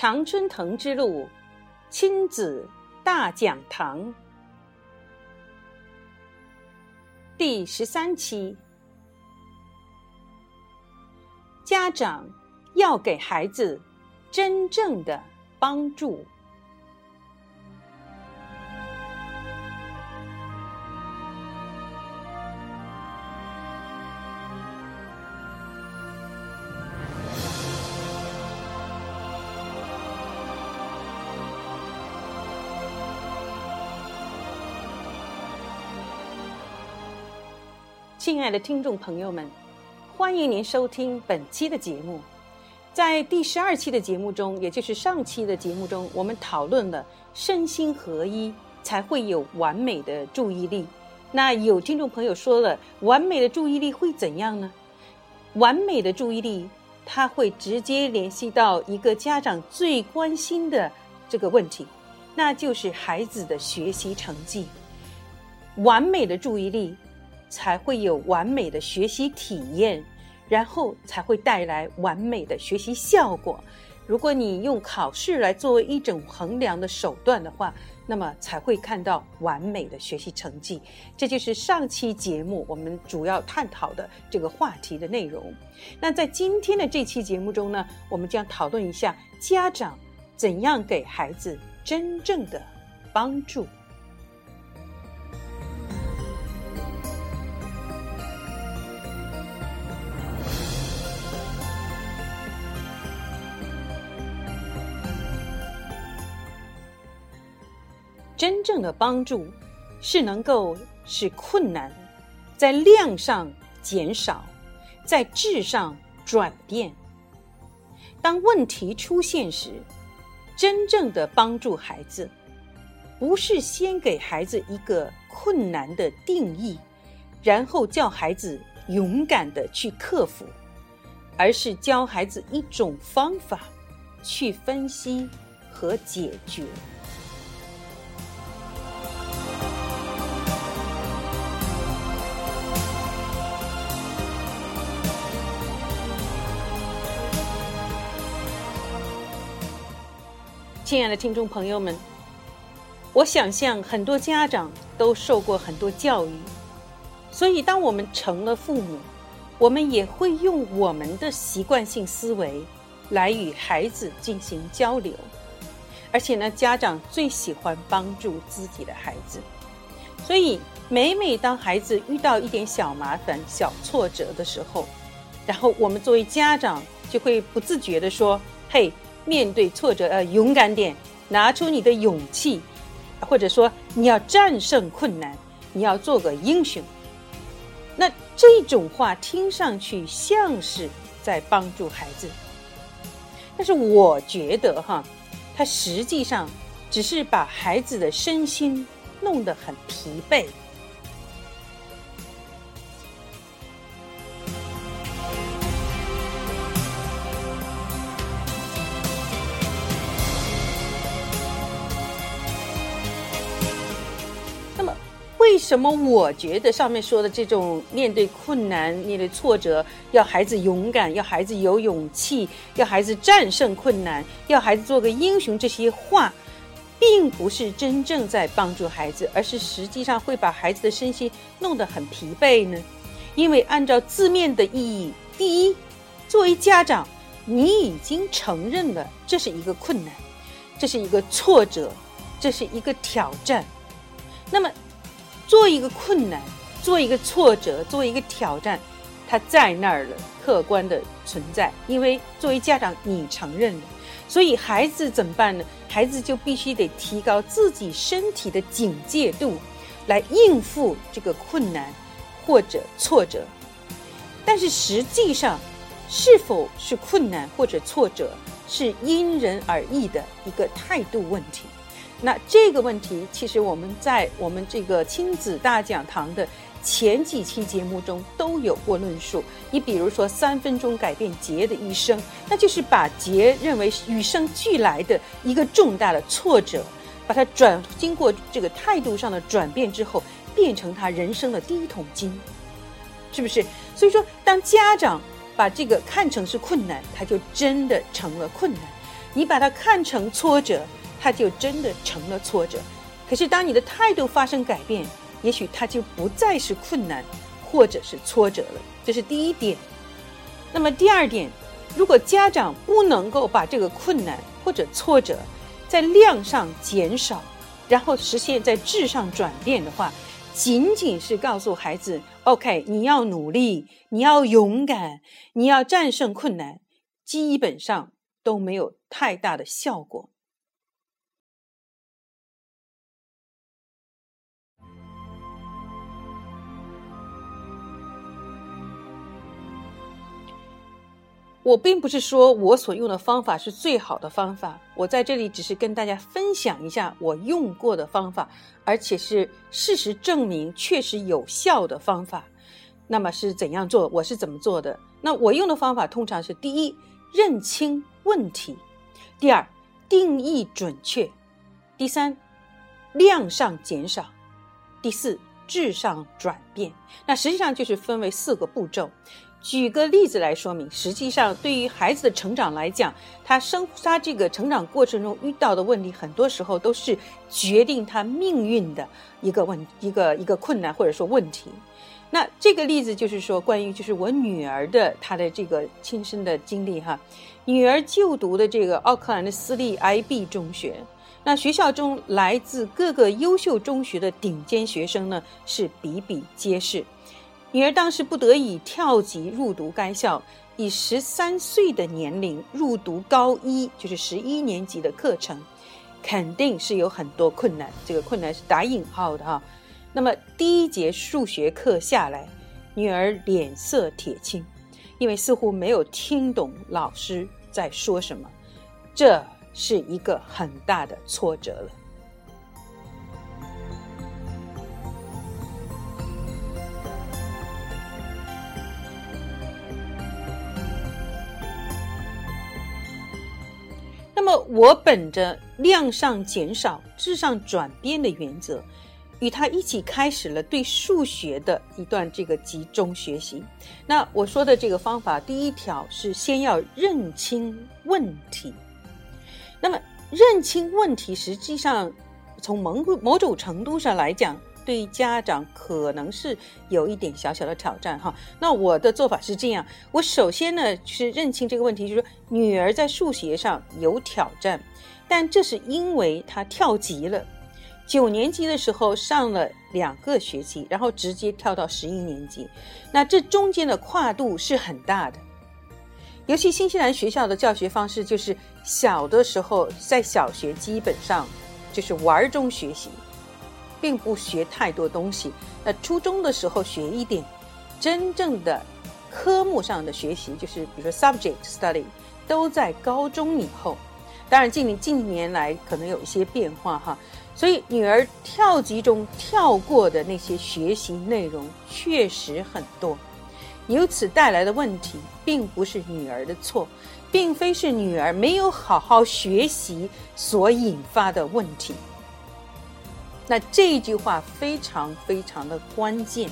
常春藤之路亲子大讲堂第十三期：家长要给孩子真正的帮助。亲爱的听众朋友们，欢迎您收听本期的节目。在第十二期的节目中，也就是上期的节目中，我们讨论了身心合一才会有完美的注意力。那有听众朋友说了，完美的注意力会怎样呢？完美的注意力，它会直接联系到一个家长最关心的这个问题，那就是孩子的学习成绩。完美的注意力。才会有完美的学习体验，然后才会带来完美的学习效果。如果你用考试来作为一种衡量的手段的话，那么才会看到完美的学习成绩。这就是上期节目我们主要探讨的这个话题的内容。那在今天的这期节目中呢，我们将讨论一下家长怎样给孩子真正的帮助。真正的帮助，是能够使困难在量上减少，在质上转变。当问题出现时，真正的帮助孩子，不是先给孩子一个困难的定义，然后叫孩子勇敢的去克服，而是教孩子一种方法，去分析和解决。亲爱的听众朋友们，我想象很多家长都受过很多教育，所以当我们成了父母，我们也会用我们的习惯性思维来与孩子进行交流。而且呢，家长最喜欢帮助自己的孩子，所以每每当孩子遇到一点小麻烦、小挫折的时候，然后我们作为家长就会不自觉的说：“嘿。”面对挫折，呃，勇敢点，拿出你的勇气，或者说你要战胜困难，你要做个英雄。那这种话听上去像是在帮助孩子，但是我觉得哈，他实际上只是把孩子的身心弄得很疲惫。为什么我觉得上面说的这种面对困难、面对挫折，要孩子勇敢，要孩子有勇气，要孩子战胜困难，要孩子做个英雄，这些话，并不是真正在帮助孩子，而是实际上会把孩子的身心弄得很疲惫呢？因为按照字面的意义，第一，作为家长，你已经承认了这是一个困难，这是一个挫折，这是一个挑战，那么。做一个困难，做一个挫折，做一个挑战，它在那儿了，客观的存在。因为作为家长，你承认了，所以孩子怎么办呢？孩子就必须得提高自己身体的警戒度，来应付这个困难或者挫折。但是实际上，是否是困难或者挫折，是因人而异的一个态度问题。那这个问题，其实我们在我们这个亲子大讲堂的前几期节目中都有过论述。你比如说，三分钟改变杰的一生，那就是把杰认为与生俱来的一个重大的挫折，把它转经过这个态度上的转变之后，变成他人生的第一桶金，是不是？所以说，当家长把这个看成是困难，他就真的成了困难。你把它看成挫折，它就真的成了挫折。可是当你的态度发生改变，也许它就不再是困难，或者是挫折了。这是第一点。那么第二点，如果家长不能够把这个困难或者挫折在量上减少，然后实现在质上转变的话，仅仅是告诉孩子：“OK，你要努力，你要勇敢，你要战胜困难”，基本上都没有太大的效果。我并不是说我所用的方法是最好的方法，我在这里只是跟大家分享一下我用过的方法，而且是事实证明确实有效的方法。那么是怎样做？我是怎么做的？那我用的方法通常是：第一，认清问题；第二，定义准确；第三，量上减少；第四，质上转变。那实际上就是分为四个步骤。举个例子来说明，实际上对于孩子的成长来讲，他生他这个成长过程中遇到的问题，很多时候都是决定他命运的一个问一个一个困难或者说问题。那这个例子就是说，关于就是我女儿的她的这个亲身的经历哈，女儿就读的这个奥克兰的私立 IB 中学，那学校中来自各个优秀中学的顶尖学生呢是比比皆是。女儿当时不得已跳级入读该校，以十三岁的年龄入读高一，就是十一年级的课程，肯定是有很多困难。这个困难是打引号的哈。那么第一节数学课下来，女儿脸色铁青，因为似乎没有听懂老师在说什么，这是一个很大的挫折了。么，我本着量上减少、质上转变的原则，与他一起开始了对数学的一段这个集中学习。那我说的这个方法，第一条是先要认清问题。那么，认清问题，实际上从某某种程度上来讲。对家长可能是有一点小小的挑战哈。那我的做法是这样：我首先呢是认清这个问题，就是说女儿在数学上有挑战，但这是因为她跳级了。九年级的时候上了两个学期，然后直接跳到十一年级，那这中间的跨度是很大的。尤其新西兰学校的教学方式，就是小的时候在小学基本上就是玩中学习。并不学太多东西，那初中的时候学一点，真正的科目上的学习，就是比如说 subject study，都在高中以后。当然，近年近年来可能有一些变化哈，所以女儿跳级中跳过的那些学习内容确实很多，由此带来的问题，并不是女儿的错，并非是女儿没有好好学习所引发的问题。那这一句话非常非常的关键。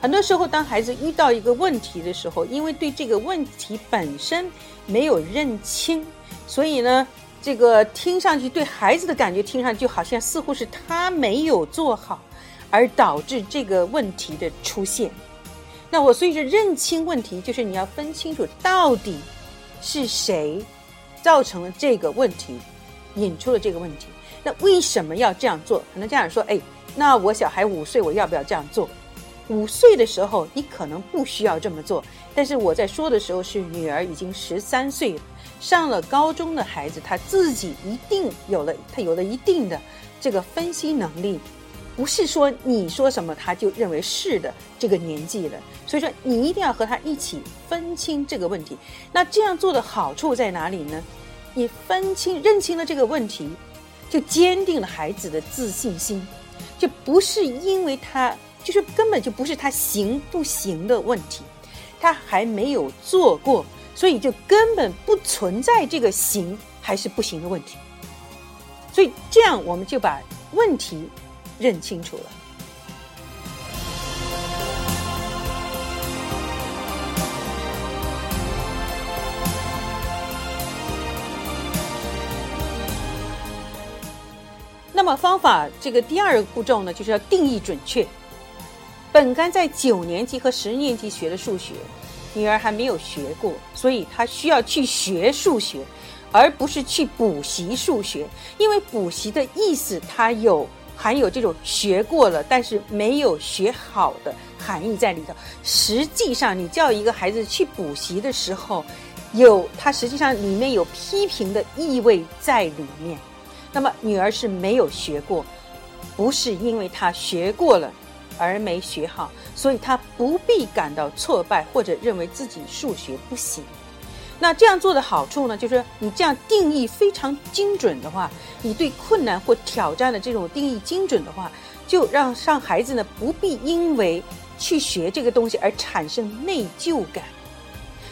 很多时候，当孩子遇到一个问题的时候，因为对这个问题本身没有认清，所以呢，这个听上去对孩子的感觉，听上去好像似乎是他没有做好，而导致这个问题的出现。那我所以说，认清问题，就是你要分清楚到底是谁造成了这个问题，引出了这个问题。那为什么要这样做？很多家长说：“哎，那我小孩五岁，我要不要这样做？”五岁的时候，你可能不需要这么做。但是我在说的时候，是女儿已经十三岁了，上了高中的孩子，他自己一定有了，他有了一定的这个分析能力，不是说你说什么他就认为是的这个年纪了。所以说，你一定要和他一起分清这个问题。那这样做的好处在哪里呢？你分清、认清了这个问题。就坚定了孩子的自信心，就不是因为他，就是根本就不是他行不行的问题，他还没有做过，所以就根本不存在这个行还是不行的问题。所以这样我们就把问题认清楚了。那么方法这个第二个步骤呢，就是要定义准确。本该在九年级和十年级学的数学，女儿还没有学过，所以她需要去学数学，而不是去补习数学。因为补习的意思，它有含有这种学过了，但是没有学好的含义在里头。实际上，你叫一个孩子去补习的时候，有它实际上里面有批评的意味在里面。那么女儿是没有学过，不是因为她学过了而没学好，所以她不必感到挫败或者认为自己数学不行。那这样做的好处呢，就是你这样定义非常精准的话，你对困难或挑战的这种定义精准的话，就让让孩子呢不必因为去学这个东西而产生内疚感。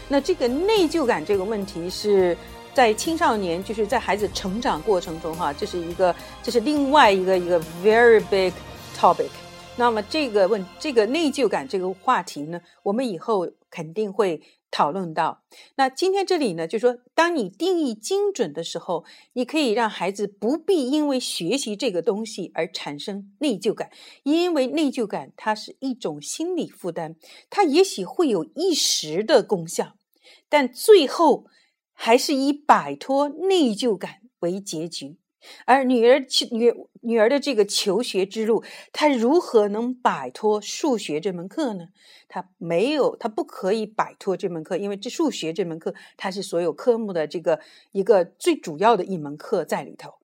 那这个内疚感这个问题是。在青少年，就是在孩子成长过程中，哈，这是一个，这是另外一个一个 very big topic。那么这个问，这个内疚感这个话题呢，我们以后肯定会讨论到。那今天这里呢，就说，当你定义精准的时候，你可以让孩子不必因为学习这个东西而产生内疚感，因为内疚感它是一种心理负担，它也许会有一时的功效，但最后。还是以摆脱内疚感为结局，而女儿去女女儿的这个求学之路，她如何能摆脱数学这门课呢？她没有，她不可以摆脱这门课，因为这数学这门课，它是所有科目的这个一个最主要的一门课在里头。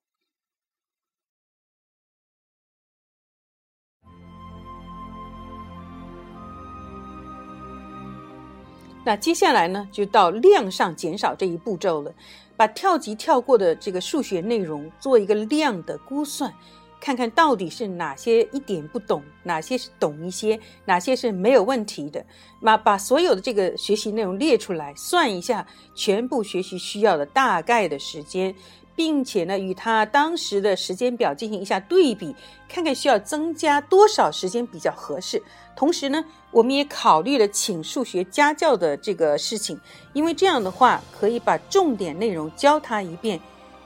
那接下来呢，就到量上减少这一步骤了，把跳级跳过的这个数学内容做一个量的估算，看看到底是哪些一点不懂，哪些是懂一些，哪些是没有问题的。那把所有的这个学习内容列出来，算一下全部学习需要的大概的时间。并且呢，与他当时的时间表进行一下对比，看看需要增加多少时间比较合适。同时呢，我们也考虑了请数学家教的这个事情，因为这样的话可以把重点内容教他一遍。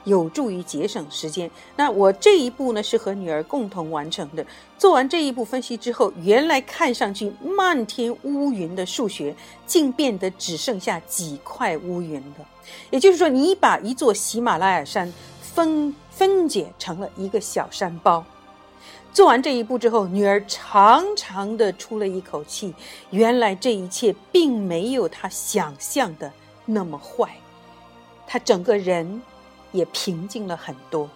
有助于节省时间。那我这一步呢是和女儿共同完成的。做完这一步分析之后，原来看上去漫天乌云的数学，竟变得只剩下几块乌云了。也就是说，你把一座喜马拉雅山分分解成了一个小山包。做完这一步之后，女儿长长的出了一口气。原来这一切并没有她想象的那么坏。她整个人。也平静了很多。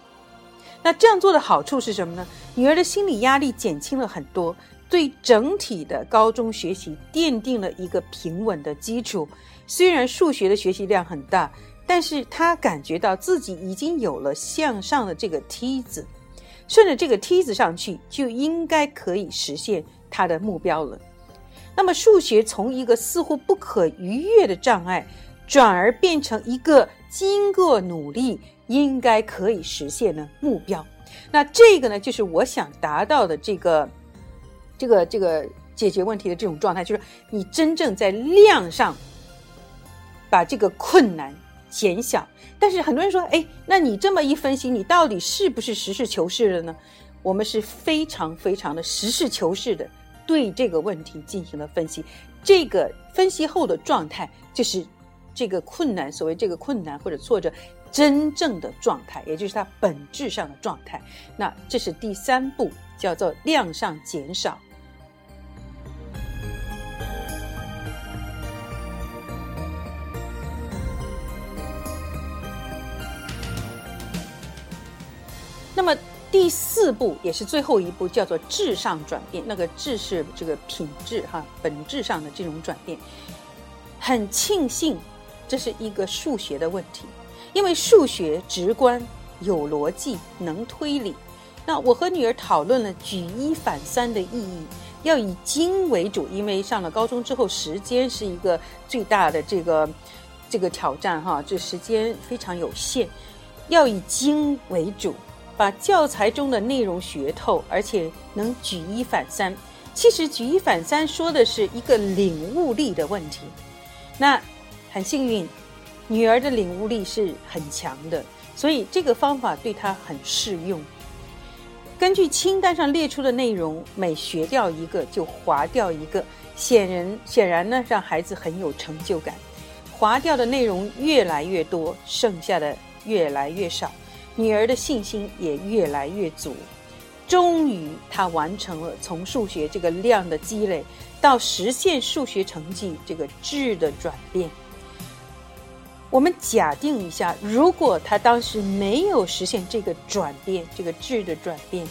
那这样做的好处是什么呢？女儿的心理压力减轻了很多，对整体的高中学习奠定了一个平稳的基础。虽然数学的学习量很大，但是她感觉到自己已经有了向上的这个梯子，顺着这个梯子上去，就应该可以实现她的目标了。那么，数学从一个似乎不可逾越的障碍，转而变成一个。经过努力，应该可以实现的目标。那这个呢，就是我想达到的这个、这个、这个解决问题的这种状态，就是你真正在量上把这个困难减小。但是很多人说：“哎，那你这么一分析，你到底是不是实事求是的呢？”我们是非常非常的实事求是的对这个问题进行了分析。这个分析后的状态就是。这个困难，所谓这个困难或者挫折，真正的状态，也就是它本质上的状态。那这是第三步，叫做量上减少。那么第四步也是最后一步，叫做质上转变。那个质是这个品质哈，本质上的这种转变。很庆幸。这是一个数学的问题，因为数学直观、有逻辑、能推理。那我和女儿讨论了举一反三的意义，要以精为主，因为上了高中之后，时间是一个最大的这个这个挑战哈，这时间非常有限，要以精为主，把教材中的内容学透，而且能举一反三。其实举一反三说的是一个领悟力的问题，那。很幸运，女儿的领悟力是很强的，所以这个方法对她很适用。根据清单上列出的内容，每学掉一个就划掉一个，显然显然呢，让孩子很有成就感。划掉的内容越来越多，剩下的越来越少，女儿的信心也越来越足。终于，她完成了从数学这个量的积累到实现数学成绩这个质的转变。我们假定一下，如果他当时没有实现这个转变，这个质的转变，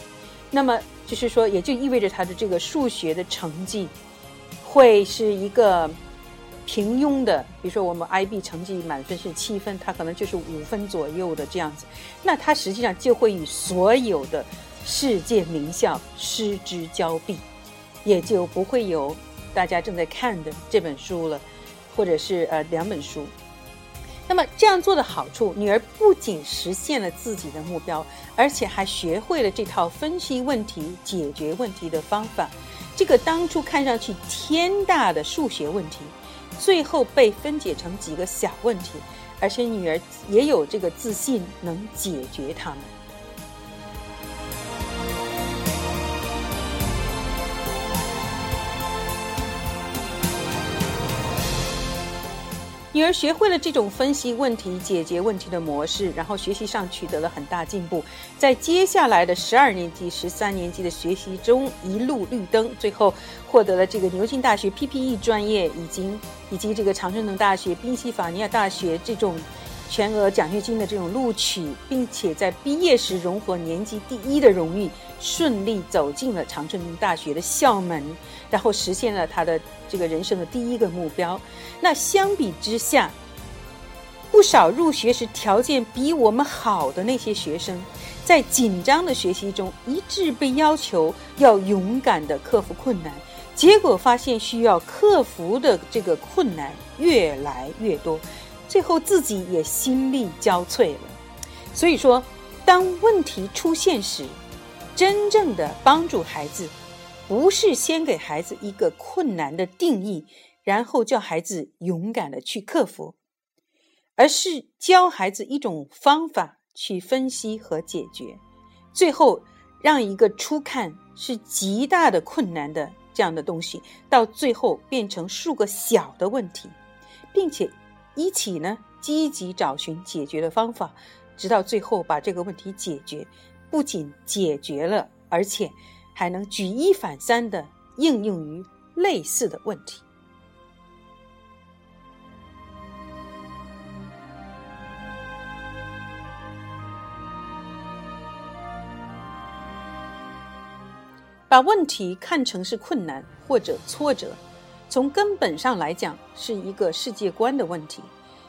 那么就是说，也就意味着他的这个数学的成绩会是一个平庸的。比如说，我们 IB 成绩满分是七分，他可能就是五分左右的这样子。那他实际上就会与所有的世界名校失之交臂，也就不会有大家正在看的这本书了，或者是呃两本书。那么这样做的好处，女儿不仅实现了自己的目标，而且还学会了这套分析问题、解决问题的方法。这个当初看上去天大的数学问题，最后被分解成几个小问题，而且女儿也有这个自信能解决它们。女儿学会了这种分析问题、解决问题的模式，然后学习上取得了很大进步。在接下来的十二年级、十三年级的学习中一路绿灯，最后获得了这个牛津大学 PPE 专业，以及以及这个常春藤大学、宾夕法尼亚大学这种全额奖学金的这种录取，并且在毕业时荣获年级第一的荣誉，顺利走进了长春大学的校门，然后实现了他的这个人生的第一个目标。那相比之下，不少入学时条件比我们好的那些学生，在紧张的学习中一致被要求要勇敢的克服困难，结果发现需要克服的这个困难越来越多，最后自己也心力交瘁了。所以说，当问题出现时，真正的帮助孩子，不是先给孩子一个困难的定义。然后叫孩子勇敢的去克服，而是教孩子一种方法去分析和解决，最后让一个初看是极大的困难的这样的东西，到最后变成数个小的问题，并且一起呢积极找寻解决的方法，直到最后把这个问题解决，不仅解决了，而且还能举一反三的应用于类似的问题。把问题看成是困难或者挫折，从根本上来讲是一个世界观的问题。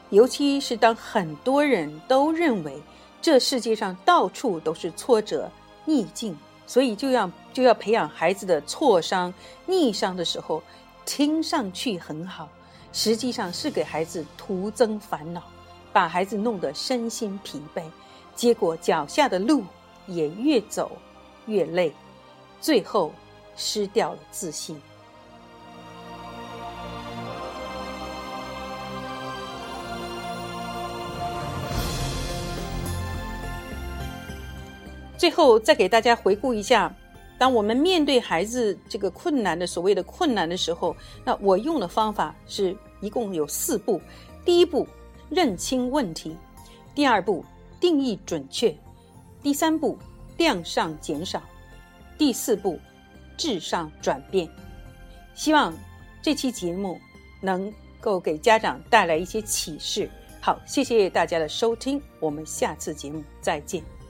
尤其是当很多人都认为这世界上到处都是挫折逆境，所以就要就要培养孩子的挫伤逆伤的时候，听上去很好，实际上是给孩子徒增烦恼，把孩子弄得身心疲惫，结果脚下的路也越走越累。最后，失掉了自信。最后，再给大家回顾一下：当我们面对孩子这个困难的所谓的困难的时候，那我用的方法是一共有四步。第一步，认清问题；第二步，定义准确；第三步，量上减少。第四步，质上转变。希望这期节目能够给家长带来一些启示。好，谢谢大家的收听，我们下次节目再见。